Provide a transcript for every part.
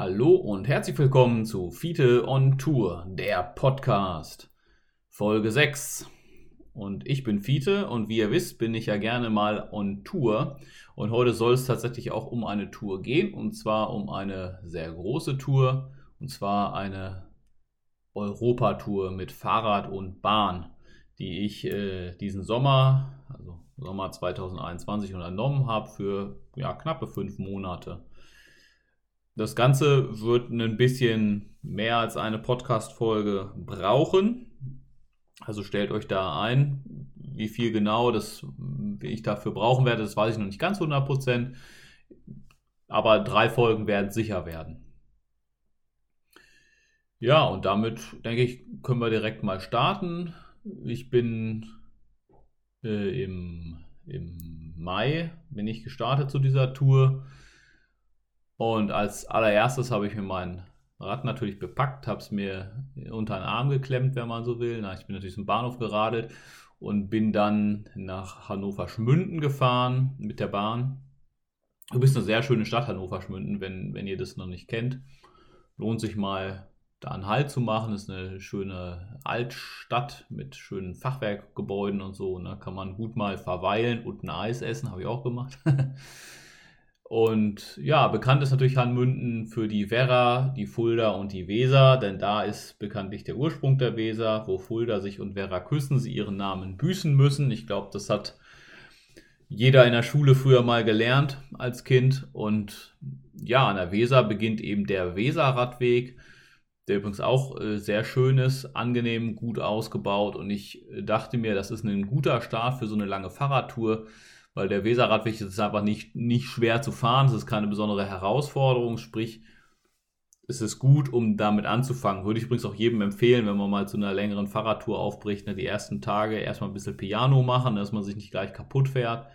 Hallo und herzlich willkommen zu Fiete on Tour, der Podcast, Folge 6. Und ich bin Fiete und wie ihr wisst, bin ich ja gerne mal on Tour. Und heute soll es tatsächlich auch um eine Tour gehen und zwar um eine sehr große Tour und zwar eine Europatour mit Fahrrad und Bahn, die ich äh, diesen Sommer, also Sommer 2021, unternommen habe für ja, knappe fünf Monate. Das Ganze wird ein bisschen mehr als eine Podcast-Folge brauchen. Also stellt euch da ein, wie viel genau das ich dafür brauchen werde, das weiß ich noch nicht ganz 100%. Aber drei Folgen werden sicher werden. Ja, und damit denke ich, können wir direkt mal starten. Ich bin äh, im, im Mai bin ich gestartet zu dieser Tour. Und als allererstes habe ich mir mein Rad natürlich bepackt, habe es mir unter den Arm geklemmt, wenn man so will. Na, ich bin natürlich zum Bahnhof geradelt und bin dann nach Hannover-Schmünden gefahren mit der Bahn. Du bist eine sehr schöne Stadt, Hannover-Schmünden, wenn, wenn ihr das noch nicht kennt. Lohnt sich mal da einen Halt zu machen. Ist eine schöne Altstadt mit schönen Fachwerkgebäuden und so. Da ne? kann man gut mal verweilen und ein Eis essen, habe ich auch gemacht. Und ja, bekannt ist natürlich Hanmünden für die Werra, die Fulda und die Weser, denn da ist bekanntlich der Ursprung der Weser, wo Fulda sich und Werra küssen, sie ihren Namen büßen müssen. Ich glaube, das hat jeder in der Schule früher mal gelernt als Kind. Und ja, an der Weser beginnt eben der Weserradweg, der übrigens auch äh, sehr schön ist, angenehm, gut ausgebaut. Und ich dachte mir, das ist ein guter Start für so eine lange Fahrradtour weil der Weserradweg ist einfach nicht, nicht schwer zu fahren, es ist keine besondere Herausforderung, sprich, es ist gut, um damit anzufangen. Würde ich übrigens auch jedem empfehlen, wenn man mal zu einer längeren Fahrradtour aufbricht, ne, die ersten Tage erstmal ein bisschen Piano machen, dass man sich nicht gleich kaputt fährt.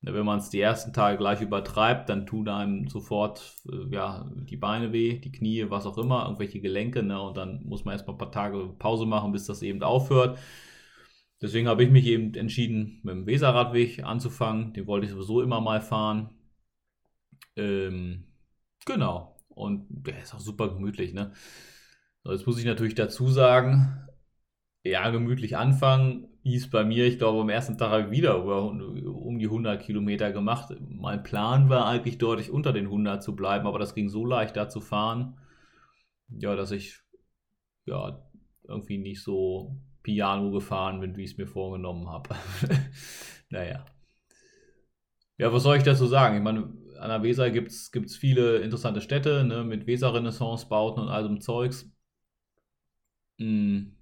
Ne, wenn man es die ersten Tage gleich übertreibt, dann tun einem sofort äh, ja, die Beine weh, die Knie, was auch immer, irgendwelche Gelenke. Ne, und dann muss man erstmal ein paar Tage Pause machen, bis das eben aufhört. Deswegen habe ich mich eben entschieden, mit dem Weserradweg anzufangen. Den wollte ich sowieso immer mal fahren. Ähm, genau. Und der ist auch super gemütlich, ne? jetzt muss ich natürlich dazu sagen, ja, gemütlich anfangen hieß bei mir, ich glaube, am ersten Tag habe ich wieder um die 100 Kilometer gemacht. Mein Plan war eigentlich deutlich unter den 100 zu bleiben, aber das ging so leicht da zu fahren, ja, dass ich ja irgendwie nicht so Piano gefahren bin, wie ich es mir vorgenommen habe. naja. Ja, was soll ich dazu sagen? Ich meine, an der Weser gibt es viele interessante Städte ne, mit Weser-Renaissance-Bauten und all so Zeugs. Hm.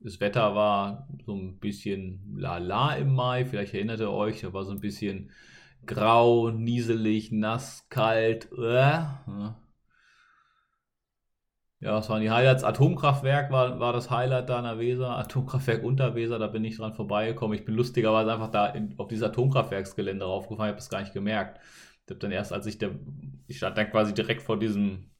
Das Wetter war so ein bisschen lala im Mai. Vielleicht erinnert ihr euch, da war so ein bisschen grau, nieselig, nass, kalt. Äh, ja, was waren die Highlights? Atomkraftwerk war, war das Highlight da in der Weser. Atomkraftwerk unter Weser, da bin ich dran vorbeigekommen. Ich bin lustigerweise einfach da in, auf dieses Atomkraftwerksgelände raufgefahren, ich habe es gar nicht gemerkt. Ich habe dann erst, als ich der, ich stand dann quasi direkt vor diesem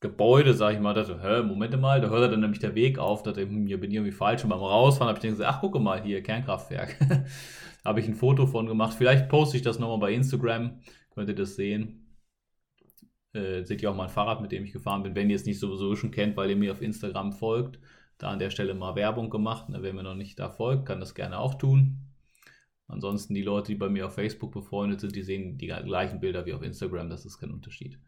Gebäude, sag ich mal, dachte, hä, Moment mal, da hört dann nämlich der Weg auf, dachte, hm, hier bin ich irgendwie falsch. Und beim Rausfahren habe ich dann gesagt, ach, gucke mal, hier, Kernkraftwerk. habe ich ein Foto von gemacht. Vielleicht poste ich das nochmal bei Instagram, könnt ihr das sehen. Äh, seht ihr auch mein Fahrrad, mit dem ich gefahren bin. Wenn ihr es nicht sowieso schon kennt, weil ihr mir auf Instagram folgt, da an der Stelle mal Werbung gemacht. Ne, wer mir noch nicht da folgt, kann das gerne auch tun. Ansonsten die Leute, die bei mir auf Facebook befreundet sind, die sehen die gleichen Bilder wie auf Instagram, das ist kein Unterschied.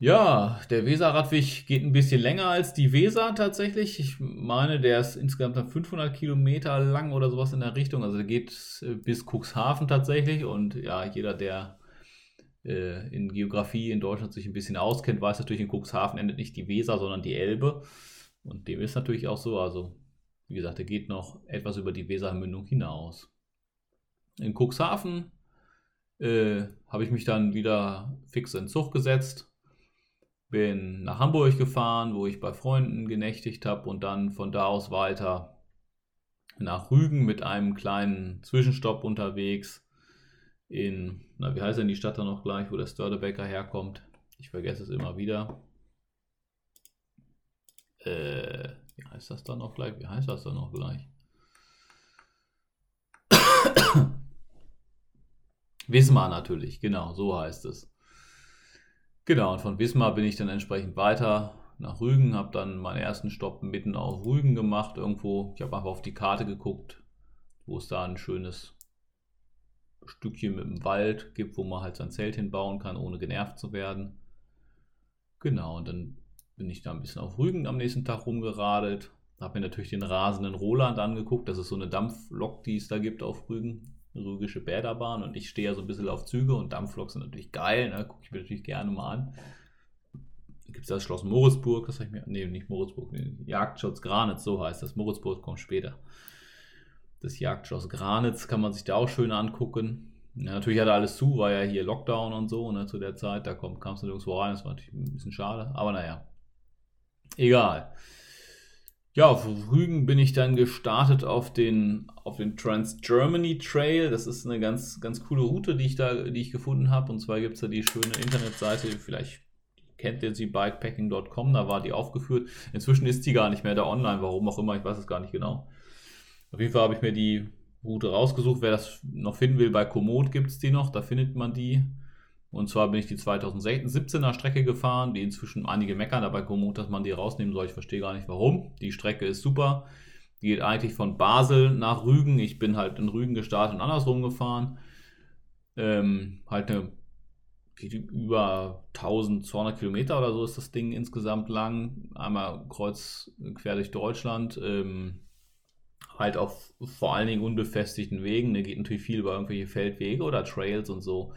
Ja, der Weser-Radweg geht ein bisschen länger als die Weser tatsächlich. Ich meine, der ist insgesamt 500 Kilometer lang oder sowas in der Richtung. Also der geht äh, bis Cuxhaven tatsächlich. Und ja, jeder, der äh, in Geografie in Deutschland sich ein bisschen auskennt, weiß natürlich, in Cuxhaven endet nicht die Weser, sondern die Elbe. Und dem ist natürlich auch so. Also, wie gesagt, er geht noch etwas über die Wesermündung hinaus. In Cuxhaven äh, habe ich mich dann wieder fix in Zug gesetzt. Bin nach Hamburg gefahren, wo ich bei Freunden genächtigt habe und dann von da aus weiter nach Rügen mit einem kleinen Zwischenstopp unterwegs in, na, wie heißt denn die Stadt da noch gleich, wo der Stördebecker herkommt? Ich vergesse es immer wieder. Äh, wie heißt das da noch gleich? Wie heißt das da noch gleich? Wismar natürlich, genau, so heißt es. Genau, und von Wismar bin ich dann entsprechend weiter nach Rügen, habe dann meinen ersten Stopp mitten auf Rügen gemacht irgendwo. Ich habe einfach auf die Karte geguckt, wo es da ein schönes Stückchen mit dem Wald gibt, wo man halt sein Zelt hinbauen kann, ohne genervt zu werden. Genau, und dann bin ich da ein bisschen auf Rügen am nächsten Tag rumgeradelt. Habe mir natürlich den rasenden Roland angeguckt. Das ist so eine Dampflok, die es da gibt auf Rügen. Eine rügische Bäderbahn. Und ich stehe ja so ein bisschen auf Züge und Dampfloks sind natürlich geil. Ne? Gucke ich mir natürlich gerne mal an. Gibt es das Schloss Moritzburg. Das habe ich mir. Nee, nicht Moritzburg. Nee, Jagdschutz Granitz, so heißt das. Moritzburg kommt später. Das Jagdschloss Granitz kann man sich da auch schön angucken. Ja, natürlich hatte alles zu, war ja hier Lockdown und so ne, zu der Zeit. Da kam es nirgendwo rein. Das war natürlich ein bisschen schade. Aber naja, egal. Ja, auf Rügen bin ich dann gestartet auf den, auf den Trans-Germany Trail. Das ist eine ganz, ganz coole Route, die ich da, die ich gefunden habe. Und zwar gibt es da die schöne Internetseite, vielleicht kennt ihr sie, bikepacking.com, da war die aufgeführt. Inzwischen ist die gar nicht mehr da online, warum auch immer, ich weiß es gar nicht genau. Auf jeden Fall habe ich mir die Route rausgesucht. Wer das noch finden will, bei Komoot gibt es die noch, da findet man die. Und zwar bin ich die 2017er Strecke gefahren, die inzwischen einige meckern dabei Komoot, dass man die rausnehmen soll. Ich verstehe gar nicht warum. Die Strecke ist super. Die geht eigentlich von Basel nach Rügen. Ich bin halt in Rügen gestartet und andersrum gefahren. Ähm, halt eine, geht über 1200 Kilometer oder so ist das Ding insgesamt lang. Einmal kreuz quer durch Deutschland. Ähm, halt auf vor allen Dingen unbefestigten Wegen. Da geht natürlich viel über irgendwelche Feldwege oder Trails und so.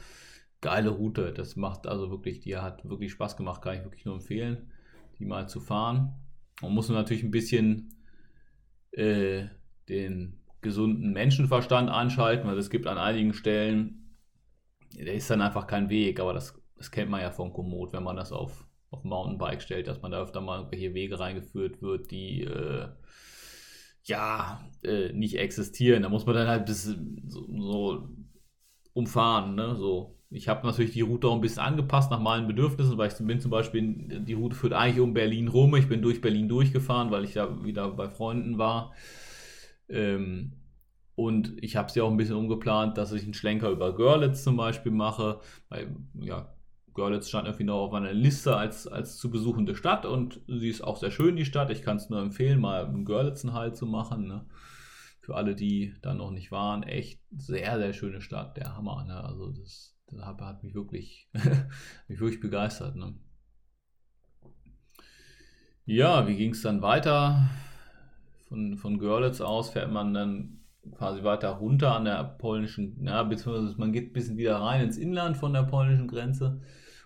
Geile Route. Das macht also wirklich, die hat wirklich Spaß gemacht, kann ich wirklich nur empfehlen, die mal zu fahren. Man muss natürlich ein bisschen äh, den gesunden Menschenverstand einschalten, weil es gibt an einigen Stellen, der ist dann einfach kein Weg, aber das, das kennt man ja von Komoot, wenn man das auf, auf Mountainbike stellt, dass man da öfter mal irgendwelche Wege reingeführt wird, die äh, ja, äh, nicht existieren. Da muss man dann halt bisschen so, so umfahren, ne? So. Ich habe natürlich die Route auch ein bisschen angepasst nach meinen Bedürfnissen, weil ich bin zum Beispiel, die Route führt eigentlich um Berlin rum. Ich bin durch Berlin durchgefahren, weil ich da wieder bei Freunden war. Ähm, und ich habe sie auch ein bisschen umgeplant, dass ich einen Schlenker über Görlitz zum Beispiel mache. Weil, ja, Görlitz stand irgendwie noch auf meiner Liste als, als zu besuchende Stadt und sie ist auch sehr schön, die Stadt. Ich kann es nur empfehlen, mal einen Görlitzen Halt zu machen. Ne? Für alle, die da noch nicht waren, echt sehr, sehr schöne Stadt, der Hammer. Ne? Also das, das hat mich wirklich, mich wirklich begeistert. Ne? Ja, wie ging es dann weiter? Von, von Görlitz aus fährt man dann quasi weiter runter an der polnischen, ja, beziehungsweise man geht ein bisschen wieder rein ins Inland von der polnischen Grenze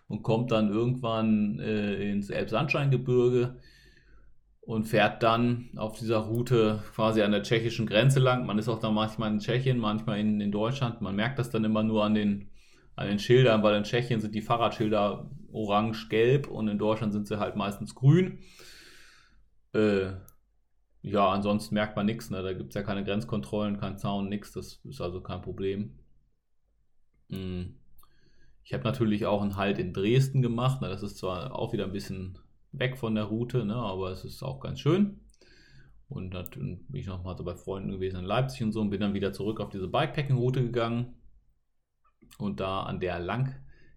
und kommt dann irgendwann äh, ins Elbsandsteingebirge und fährt dann auf dieser Route quasi an der tschechischen Grenze lang. Man ist auch da manchmal in Tschechien, manchmal in, in Deutschland. Man merkt das dann immer nur an den, an den Schildern, weil in Tschechien sind die Fahrradschilder orange-gelb und in Deutschland sind sie halt meistens grün. Äh, ja, ansonsten merkt man nichts. Ne? Da gibt es ja keine Grenzkontrollen, kein Zaun, nichts. Das ist also kein Problem. Hm. Ich habe natürlich auch einen Halt in Dresden gemacht. Das ist zwar auch wieder ein bisschen weg von der Route, ne, aber es ist auch ganz schön. Und dann bin ich nochmal so bei Freunden gewesen in Leipzig und so und bin dann wieder zurück auf diese Bikepacking-Route gegangen und da an der lang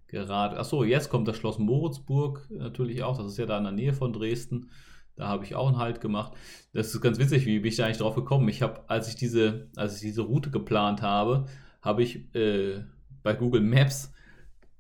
gerade. Achso, jetzt kommt das Schloss Moritzburg natürlich auch. Das ist ja da in der Nähe von Dresden. Da habe ich auch einen Halt gemacht. Das ist ganz witzig, wie bin ich da eigentlich drauf gekommen? Ich habe, als ich diese, als ich diese Route geplant habe, habe ich äh, bei Google Maps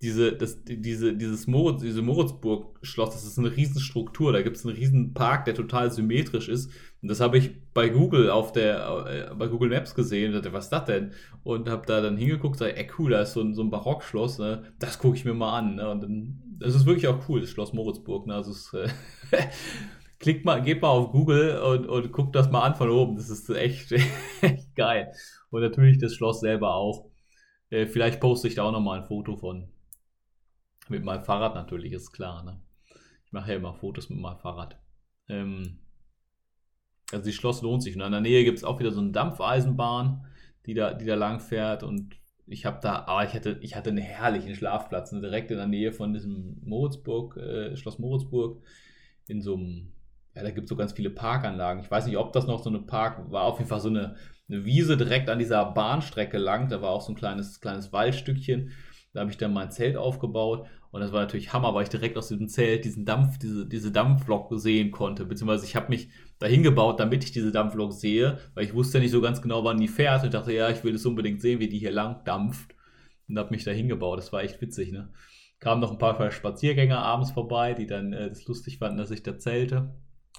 diese, das, diese, dieses Moritz, diese Moritzburg-Schloss, das ist eine Riesenstruktur. Da gibt es einen riesen Park, der total symmetrisch ist. Und das habe ich bei Google auf der, äh, bei Google Maps gesehen. Und dachte, was ist das denn? Und habe da dann hingeguckt, sage, ey cool, da ist so ein, so ein Barockschloss, ne? Das gucke ich mir mal an. Ne? Und dann, das ist wirklich auch cool, das Schloss Moritzburg. Ne? Also es, äh, klickt mal, geht mal auf Google und, und guckt das mal an von oben. Das ist echt, echt geil. Und natürlich das Schloss selber auch. Äh, vielleicht poste ich da auch nochmal ein Foto von. Mit meinem Fahrrad natürlich, ist klar. Ne? Ich mache ja immer Fotos mit meinem Fahrrad. Ähm, also das Schloss lohnt sich. Und in der Nähe gibt es auch wieder so eine Dampfeisenbahn, die da, die da lang fährt. Und ich habe da, aber ich hatte, ich hatte einen herrlichen Schlafplatz, ne? direkt in der Nähe von diesem Moritzburg, äh, Schloss Moritzburg, in so einem, ja, da gibt es so ganz viele Parkanlagen. Ich weiß nicht, ob das noch so eine Park, war auf jeden Fall so eine, eine Wiese direkt an dieser Bahnstrecke lang. Da war auch so ein kleines, kleines Waldstückchen. Da habe ich dann mein Zelt aufgebaut und das war natürlich Hammer, weil ich direkt aus diesem Zelt diesen Dampf, diese, diese Dampflok sehen konnte. Beziehungsweise ich habe mich dahin gebaut, damit ich diese Dampflok sehe, weil ich wusste ja nicht so ganz genau, wann die fährt. Und ich dachte, ja, ich will es unbedingt sehen, wie die hier lang dampft. Und habe mich dahin gebaut. Das war echt witzig, ne? Kamen noch ein paar Spaziergänger abends vorbei, die dann äh, das lustig fanden, dass ich da zelte.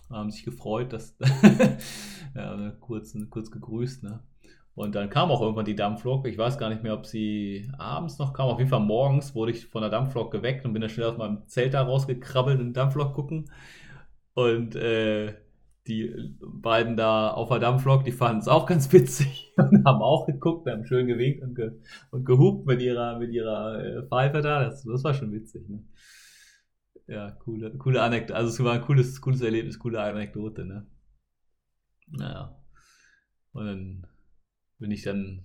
Haben sich gefreut, dass ja, kurz, kurz gegrüßt, ne? Und dann kam auch irgendwann die Dampflok. Ich weiß gar nicht mehr, ob sie abends noch kam. Auf jeden Fall morgens wurde ich von der Dampflok geweckt und bin dann schnell aus meinem Zelt da rausgekrabbelt und Dampflok gucken. Und äh, die beiden da auf der Dampflok, die fanden es auch ganz witzig und haben auch geguckt, haben schön gewinkt und, ge und gehupt mit ihrer, mit ihrer äh, Pfeife da. Das, das war schon witzig. Ne? Ja, coole, coole Anekdote. Also es war ein cooles, cooles Erlebnis, coole Anekdote. Ne? Naja. Und dann bin ich dann,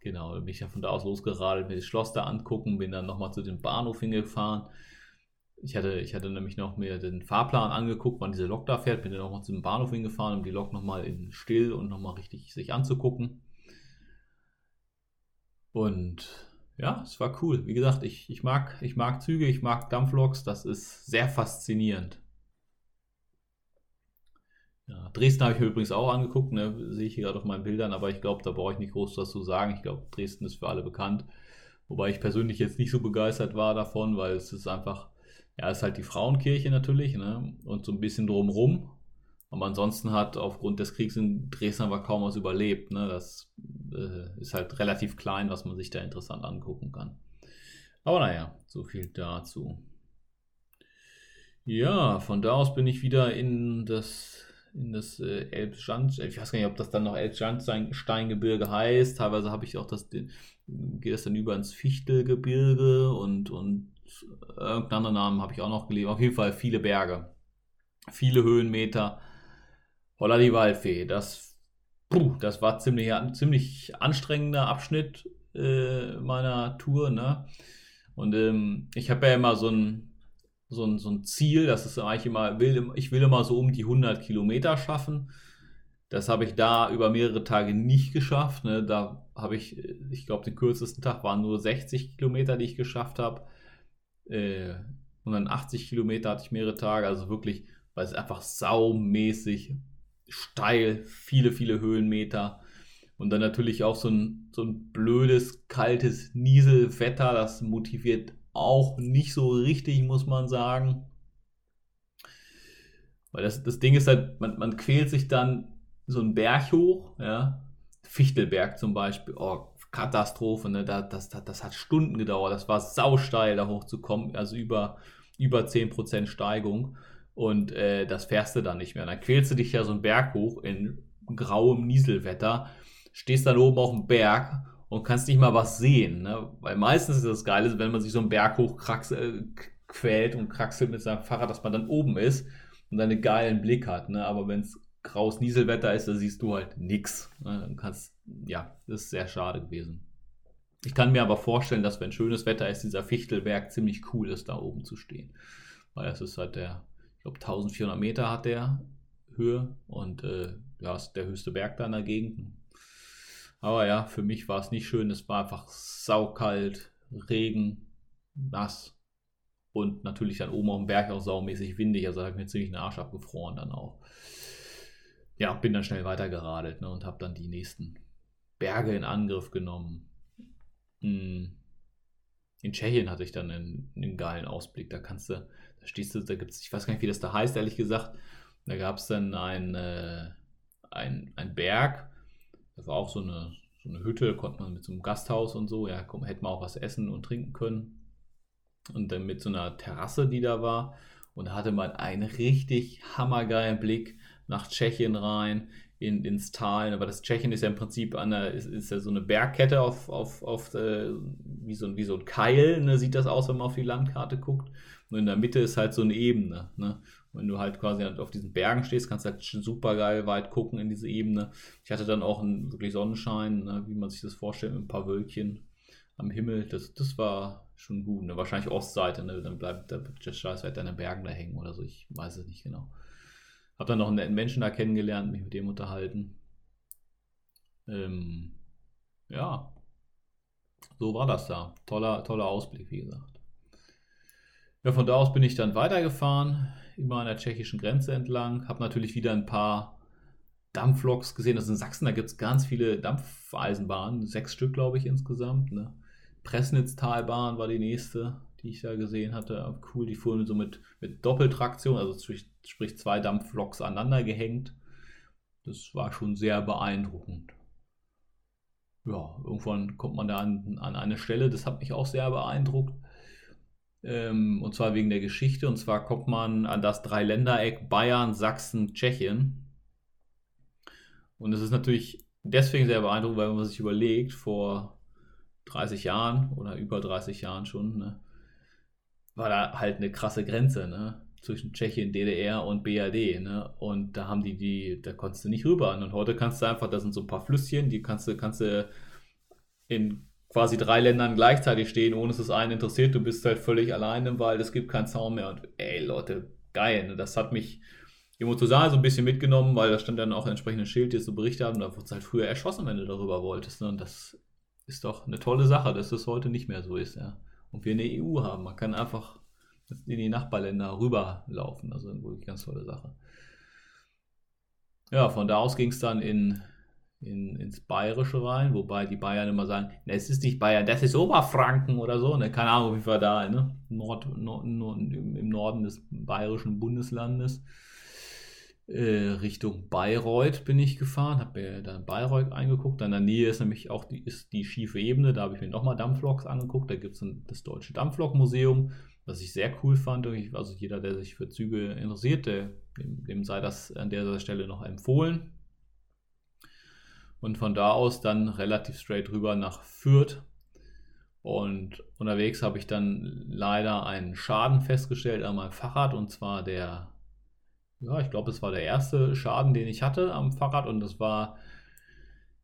genau, bin ich ja von da aus losgeradelt, mir das Schloss da angucken, bin dann nochmal zu dem Bahnhof hingefahren. Ich hatte, ich hatte nämlich noch mir den Fahrplan angeguckt, wann diese Lok da fährt, bin dann nochmal zu dem Bahnhof hingefahren, um die Lok nochmal in still und nochmal richtig sich anzugucken. Und ja, es war cool. Wie gesagt, ich, ich, mag, ich mag Züge, ich mag Dampfloks, das ist sehr faszinierend. Ja, Dresden habe ich mir übrigens auch angeguckt, ne? sehe ich hier gerade auf meinen Bildern, aber ich glaube, da brauche ich nicht groß was zu sagen. Ich glaube, Dresden ist für alle bekannt. Wobei ich persönlich jetzt nicht so begeistert war davon, weil es ist einfach, ja, es ist halt die Frauenkirche natürlich ne? und so ein bisschen drumrum. Aber ansonsten hat aufgrund des Kriegs in Dresden aber kaum was überlebt. Ne? Das äh, ist halt relativ klein, was man sich da interessant angucken kann. Aber naja, so viel dazu. Ja, von da aus bin ich wieder in das in das äh, Elbschand, ich weiß gar nicht, ob das dann noch Elbschandsteingebirge heißt. Teilweise habe ich auch das, geht das dann über ins Fichtelgebirge und, und irgendeinen anderen Namen habe ich auch noch gelesen. Auf jeden Fall viele Berge, viele Höhenmeter. Holla die Waldfee, das, puh, das war ziemlich, ziemlich anstrengender Abschnitt äh, meiner Tour. Ne? Und ähm, ich habe ja immer so ein so ein, so ein Ziel, das ist eigentlich immer, will, ich will immer so um die 100 Kilometer schaffen. Das habe ich da über mehrere Tage nicht geschafft. Ne? Da habe ich, ich glaube, den kürzesten Tag waren nur 60 Kilometer, die ich geschafft habe. Äh, und dann 80 Kilometer hatte ich mehrere Tage. Also wirklich, weil es einfach saumäßig steil, viele, viele Höhenmeter. Und dann natürlich auch so ein, so ein blödes, kaltes Nieselwetter, das motiviert auch nicht so richtig, muss man sagen. Weil das, das Ding ist halt, man, man quält sich dann so einen Berg hoch, ja. Fichtelberg zum Beispiel, oh, Katastrophe, ne? das, das, das hat Stunden gedauert, das war sausteil, da hochzukommen, also über, über 10% Steigung. Und äh, das fährst du dann nicht mehr. Dann quälst du dich ja so einen Berg hoch in grauem Nieselwetter, stehst dann oben auf dem Berg und kannst nicht mal was sehen. Ne? Weil meistens ist das Geile, wenn man sich so einen Berg hoch äh, quält und kraxelt mit seinem Fahrrad, dass man dann oben ist und dann einen geilen Blick hat. Ne? Aber wenn es graues Nieselwetter ist, dann siehst du halt nichts. Ne? Ja, das ist sehr schade gewesen. Ich kann mir aber vorstellen, dass wenn schönes Wetter ist, dieser Fichtelberg ziemlich cool ist, da oben zu stehen. Weil es ist halt der, ich glaube 1400 Meter hat der Höhe und äh, ja, ist der höchste Berg da in der Gegend. Aber ja, für mich war es nicht schön. Es war einfach saukalt, Regen, nass und natürlich dann oben auf dem Berg auch saumäßig windig. Also habe ich mir ziemlich den Arsch abgefroren dann auch. Ja, bin dann schnell weitergeradelt ne, und habe dann die nächsten Berge in Angriff genommen. Hm. In Tschechien hatte ich dann einen, einen, geilen Ausblick. Da kannst du, da stehst du, da gibt es, ich weiß gar nicht, wie das da heißt, ehrlich gesagt. Da gab es dann ein, äh, ein Berg, das war auch so eine, so eine Hütte, konnte man mit so einem Gasthaus und so, ja, komm, hätte man auch was essen und trinken können. Und dann mit so einer Terrasse, die da war. Und da hatte man einen richtig hammergeilen Blick nach Tschechien rein, in, ins Tal. Aber das Tschechien ist ja im Prinzip an der, ist, ist ja so eine Bergkette auf, auf, auf äh, wie, so, wie so ein Keil, ne, sieht das aus, wenn man auf die Landkarte guckt. Und in der Mitte ist halt so eine Ebene. Ne? wenn du halt quasi auf diesen Bergen stehst, kannst du halt super geil weit gucken in diese Ebene. Ich hatte dann auch einen wirklich Sonnenschein, ne, wie man sich das vorstellt, mit ein paar Wölkchen am Himmel. Das, das war schon gut. Ne? Wahrscheinlich Ostseite, ne? dann bleibt der Scheißwetter in den Bergen da hängen oder so. Ich weiß es nicht genau. Hab dann noch einen Menschen da kennengelernt, mich mit dem unterhalten. Ähm, ja. So war das da. Toller, toller Ausblick, wie gesagt. Ja, von da aus bin ich dann weitergefahren, immer an der tschechischen Grenze entlang. Habe natürlich wieder ein paar Dampfloks gesehen. Also in Sachsen, da gibt es ganz viele Dampfeisenbahnen. Sechs Stück, glaube ich, insgesamt. Ne? Pressnitztalbahn war die nächste, die ich da gesehen hatte. Cool, die fuhren so mit, mit Doppeltraktion, also sprich, sprich zwei Dampfloks aneinander gehängt. Das war schon sehr beeindruckend. Ja, irgendwann kommt man da an, an eine Stelle, das hat mich auch sehr beeindruckt. Ähm, und zwar wegen der Geschichte. Und zwar kommt man an das Dreiländereck Bayern, Sachsen, Tschechien. Und es ist natürlich deswegen sehr beeindruckend, weil man sich überlegt, vor 30 Jahren oder über 30 Jahren schon, ne, war da halt eine krasse Grenze, ne? Zwischen Tschechien, DDR und BRD, ne? Und da haben die, die, da konntest du nicht rüber. Und heute kannst du einfach, das sind so ein paar Flüsschen, die kannst du, kannst du in quasi drei Ländern gleichzeitig stehen, ohne dass es einen interessiert. Du bist halt völlig allein im Wald, es gibt keinen Zaun mehr. Und ey, Leute, geil, ne? Das hat mich emotional so ein bisschen mitgenommen, weil da stand dann auch ein entsprechendes Schild, das so berichtet haben, da wurde es halt früher erschossen, wenn du darüber wolltest. Ne? Und das ist doch eine tolle Sache, dass das heute nicht mehr so ist, ja. Und wir eine EU haben. Man kann einfach in die Nachbarländer rüberlaufen. Also eine wirklich ganz tolle Sache. Ja, von da aus ging es dann in, in, ins Bayerische rein, wobei die Bayern immer sagen, es ist nicht Bayern, das ist Oberfranken oder so. Ne? Keine Ahnung, wie wir da ne? Nord, Nord, Nord, im Norden des bayerischen Bundeslandes. Äh, Richtung Bayreuth bin ich gefahren, habe mir dann Bayreuth eingeguckt. Dann in der Nähe ist nämlich auch die, ist die schiefe Ebene, da habe ich mir nochmal Dampfloks angeguckt. Da gibt es das Deutsche Dampflokmuseum, was ich sehr cool fand. Also jeder, der sich für Züge interessiert, dem, dem sei das an der Stelle noch empfohlen. Und von da aus dann relativ straight rüber nach Fürth. Und unterwegs habe ich dann leider einen Schaden festgestellt an meinem Fahrrad und zwar der ja, ich glaube, es war der erste Schaden, den ich hatte am Fahrrad und das war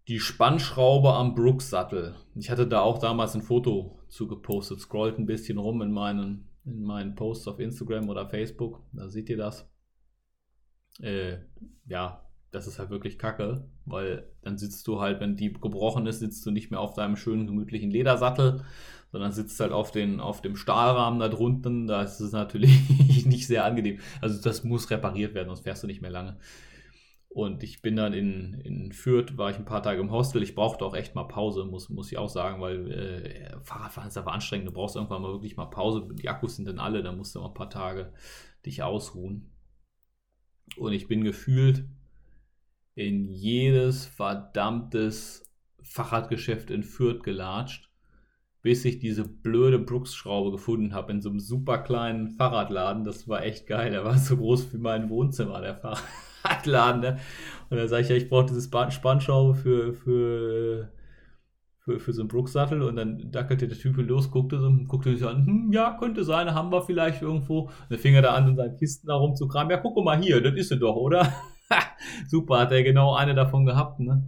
die Spannschraube am Brooks-Sattel. Ich hatte da auch damals ein Foto zu gepostet, scrollt ein bisschen rum in meinen, in meinen Posts auf Instagram oder Facebook, da seht ihr das. Äh, ja, das ist halt wirklich kacke, weil dann sitzt du halt, wenn die gebrochen ist, sitzt du nicht mehr auf deinem schönen gemütlichen Ledersattel, sondern sitzt halt auf, den, auf dem Stahlrahmen da drunten. Da ist es natürlich nicht sehr angenehm. Also das muss repariert werden, sonst fährst du nicht mehr lange. Und ich bin dann in, in Fürth, war ich ein paar Tage im Hostel. Ich brauchte auch echt mal Pause, muss, muss ich auch sagen, weil äh, Fahrradfahren ist einfach anstrengend. Du brauchst irgendwann mal wirklich mal Pause. Die Akkus sind dann alle, da musst du mal ein paar Tage dich ausruhen. Und ich bin gefühlt in jedes verdammtes Fahrradgeschäft in Fürth gelatscht bis ich diese blöde Brooks-Schraube gefunden habe in so einem super kleinen Fahrradladen. Das war echt geil. Der war so groß wie mein Wohnzimmer, der Fahrradladen. Ne? Und dann sage ich, ja, ich brauche diese Spannschraube für, für, für, für so einen Brooks-Sattel. Und dann dackelte der Typ los, guckte so, guckte sich an, hm, ja, könnte sein, haben wir vielleicht irgendwo. Und dann fing er da an, in seinen Kisten herum zu kramen. Ja, guck mal hier, das ist sie doch, oder? Super, hat er genau eine davon gehabt, ne?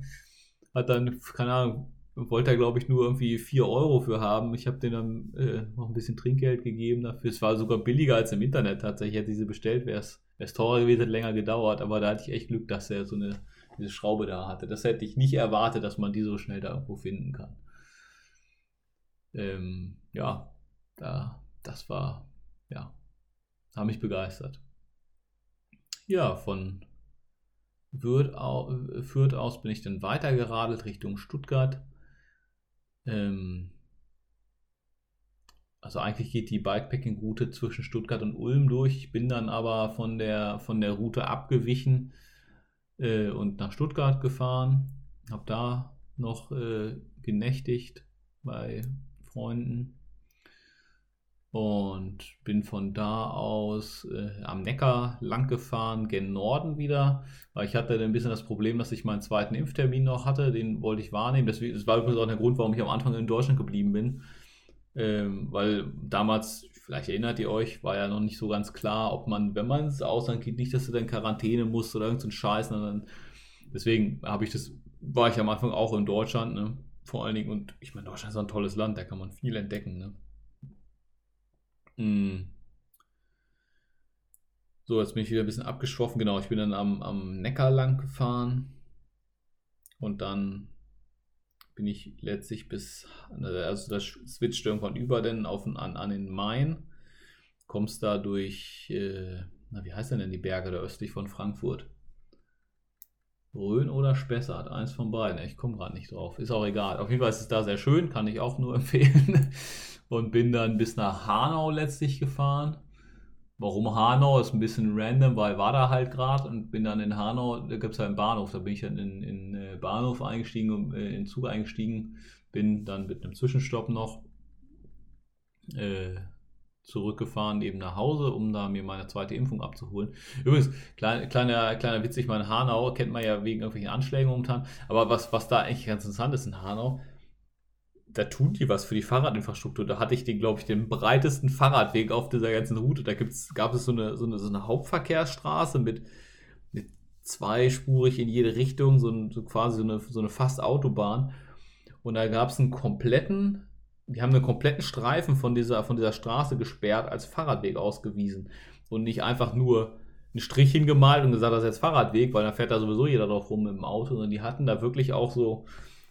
Hat dann, keine Ahnung, wollte er, glaube ich, nur irgendwie 4 Euro für haben. Ich habe denen dann äh, noch ein bisschen Trinkgeld gegeben dafür. Es war sogar billiger als im Internet tatsächlich. Hätte diese bestellt, wäre es teurer gewesen, hätte länger gedauert. Aber da hatte ich echt Glück, dass er so eine diese Schraube da hatte. Das hätte ich nicht erwartet, dass man die so schnell da irgendwo finden kann. Ähm, ja, da, das war, ja, hat mich begeistert. Ja, von Fürth aus bin ich dann weitergeradelt Richtung Stuttgart. Ähm, also eigentlich geht die Bikepacking-Route zwischen Stuttgart und Ulm durch. Ich bin dann aber von der, von der Route abgewichen äh, und nach Stuttgart gefahren. Habe da noch äh, genächtigt bei Freunden und bin von da aus äh, am Neckar lang gefahren, gen Norden wieder, weil ich hatte ein bisschen das Problem, dass ich meinen zweiten Impftermin noch hatte, den wollte ich wahrnehmen. Das, das war übrigens auch der Grund, warum ich am Anfang in Deutschland geblieben bin, ähm, weil damals, vielleicht erinnert ihr euch, war ja noch nicht so ganz klar, ob man, wenn man ins Ausland geht, nicht, dass du dann Quarantäne musst oder irgendeinen so Scheiß, sondern deswegen habe ich das, war ich am Anfang auch in Deutschland, ne? vor allen Dingen, und ich meine, Deutschland ist ein tolles Land, da kann man viel entdecken, ne? Hm. So, jetzt bin ich wieder ein bisschen abgeschwoffen. Genau, ich bin dann am, am Neckar lang gefahren und dann bin ich letztlich bis, also das switcht irgendwann über denn auf, an, an den Main, kommst da durch, äh, na, wie heißt denn die Berge da östlich von Frankfurt? Rhön oder Spessart, eins von beiden. Ich komme gerade nicht drauf. Ist auch egal. Auf jeden Fall ist es da sehr schön, kann ich auch nur empfehlen. Und bin dann bis nach Hanau letztlich gefahren. Warum Hanau? Ist ein bisschen random, weil war da halt gerade und bin dann in Hanau, da gibt es halt einen Bahnhof, da bin ich dann in, in äh, Bahnhof eingestiegen, äh, in den Zug eingestiegen, bin dann mit einem Zwischenstopp noch äh, zurückgefahren eben nach Hause, um da mir meine zweite Impfung abzuholen. Übrigens, klein, kleiner, kleiner Witz, ich meine, Hanau kennt man ja wegen irgendwelchen Anschlägen momentan, aber was, was da eigentlich ganz interessant ist in Hanau, da tun die was für die Fahrradinfrastruktur. Da hatte ich den, glaube ich, den breitesten Fahrradweg auf dieser ganzen Route. Da gibt's, gab es so eine, so eine, so eine Hauptverkehrsstraße mit, mit zweispurig in jede Richtung, so, so quasi so eine, so eine fast Autobahn. Und da gab es einen kompletten, die haben einen kompletten Streifen von dieser, von dieser Straße gesperrt, als Fahrradweg ausgewiesen. Und nicht einfach nur einen Strich hingemalt und gesagt, das ist jetzt Fahrradweg, weil dann fährt da sowieso jeder drauf rum mit dem Auto, sondern die hatten da wirklich auch so,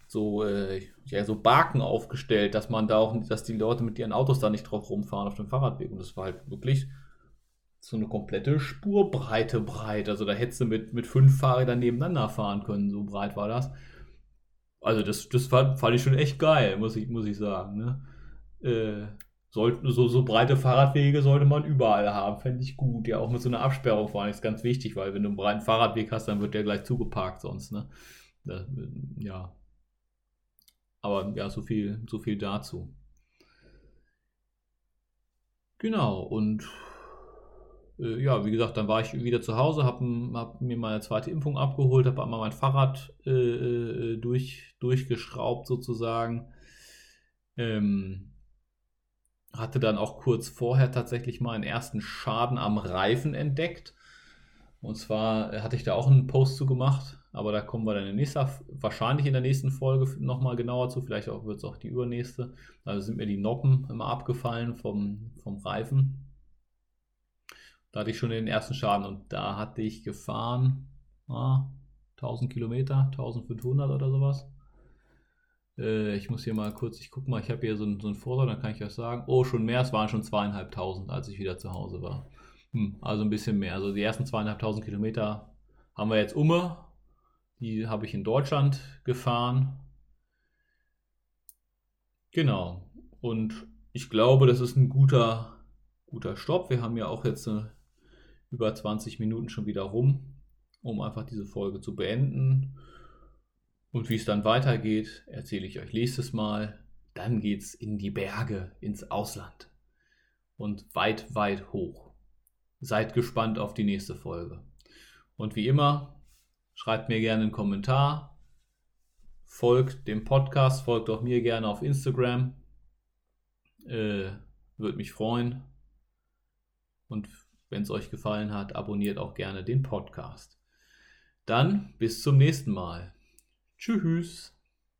so, äh, ja, so Barken aufgestellt, dass man da auch, dass die Leute mit ihren Autos da nicht drauf rumfahren auf dem Fahrradweg. Und das war halt wirklich so eine komplette Spurbreite breit. Also da hättest du mit, mit fünf Fahrrädern nebeneinander fahren können, so breit war das. Also das, das fand, fand ich schon echt geil, muss ich, muss ich sagen. Ne? Äh, sollten, so, so breite Fahrradwege sollte man überall haben, fände ich gut. Ja, auch mit so einer Absperrung vor allem ist ganz wichtig, weil wenn du einen breiten Fahrradweg hast, dann wird der gleich zugeparkt sonst. Ne? Das, ja, aber ja, so viel, so viel dazu. Genau, und äh, ja, wie gesagt, dann war ich wieder zu Hause, habe hab mir meine zweite Impfung abgeholt, habe einmal mein Fahrrad äh, äh, durch, durchgeschraubt sozusagen. Ähm, hatte dann auch kurz vorher tatsächlich mal einen ersten Schaden am Reifen entdeckt. Und zwar hatte ich da auch einen Post zu gemacht aber da kommen wir dann in nächster, wahrscheinlich in der nächsten Folge nochmal genauer zu. Vielleicht wird es auch die übernächste. Also sind mir die Noppen immer abgefallen vom, vom Reifen. Da hatte ich schon den ersten Schaden und da hatte ich gefahren ah, 1000 Kilometer, 1500 oder sowas. Äh, ich muss hier mal kurz, ich gucke mal, ich habe hier so ein, so ein Vorder, dann kann ich euch sagen. Oh, schon mehr, es waren schon zweieinhalbtausend, als ich wieder zu Hause war. Hm, also ein bisschen mehr. Also die ersten zweieinhalbtausend Kilometer haben wir jetzt um die habe ich in Deutschland gefahren. Genau. Und ich glaube, das ist ein guter, guter Stopp. Wir haben ja auch jetzt äh, über 20 Minuten schon wieder rum, um einfach diese Folge zu beenden. Und wie es dann weitergeht, erzähle ich euch nächstes Mal. Dann geht es in die Berge, ins Ausland. Und weit, weit hoch. Seid gespannt auf die nächste Folge. Und wie immer, Schreibt mir gerne einen Kommentar. Folgt dem Podcast, folgt auch mir gerne auf Instagram. Äh, Würde mich freuen. Und wenn es euch gefallen hat, abonniert auch gerne den Podcast. Dann bis zum nächsten Mal. Tschüss.